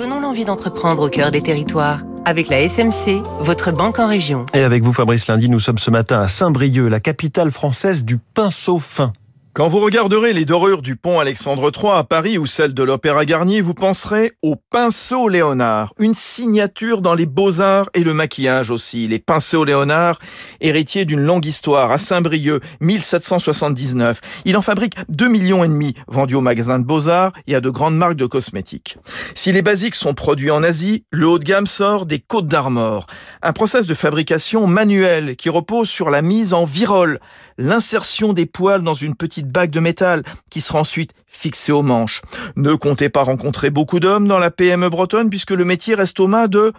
Donnons l'envie d'entreprendre au cœur des territoires. Avec la SMC, votre banque en région. Et avec vous, Fabrice Lundi, nous sommes ce matin à Saint-Brieuc, la capitale française du pinceau fin. Quand vous regarderez les dorures du pont Alexandre III à Paris ou celle de l'Opéra Garnier, vous penserez au pinceau Léonard, une signature dans les beaux-arts et le maquillage aussi. Les pinceaux Léonard, héritiers d'une longue histoire à Saint-Brieuc, 1779. Il en fabrique 2 millions et demi vendus au magasin de beaux-arts et à de grandes marques de cosmétiques. Si les basiques sont produits en Asie, le haut de gamme sort des Côtes d'Armor. Un process de fabrication manuel qui repose sur la mise en virole l'insertion des poils dans une petite bague de métal qui sera ensuite fixée aux manches. Ne comptez pas rencontrer beaucoup d'hommes dans la PME bretonne puisque le métier reste aux mains de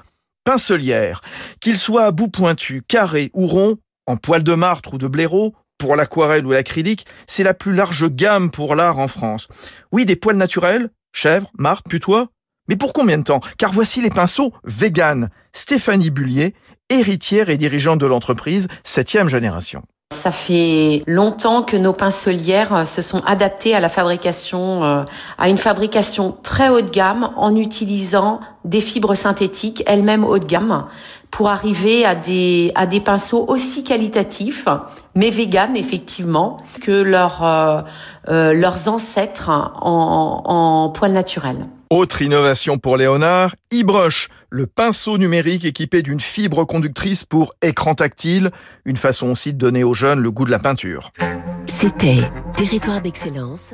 pincelières. Qu'ils soient à bout pointu, carré ou rond, en poils de martre ou de blaireau, pour l'aquarelle ou l'acrylique, c'est la plus large gamme pour l'art en France. Oui, des poils naturels, chèvre, martre, putois. Mais pour combien de temps? Car voici les pinceaux vegan. Stéphanie Bullier, héritière et dirigeante de l'entreprise, septième génération. Ça fait longtemps que nos pincelières euh, se sont adaptées à la fabrication, euh, à une fabrication très haut de gamme en utilisant des fibres synthétiques elles-mêmes haut de gamme pour arriver à des, à des pinceaux aussi qualitatifs, mais vegan effectivement, que leurs, euh, leurs ancêtres en, en poils naturels. Autre innovation pour Léonard, eBrush, le pinceau numérique équipé d'une fibre conductrice pour écran tactile, une façon aussi de donner aux jeunes le goût de la peinture. C'était Territoire d'excellence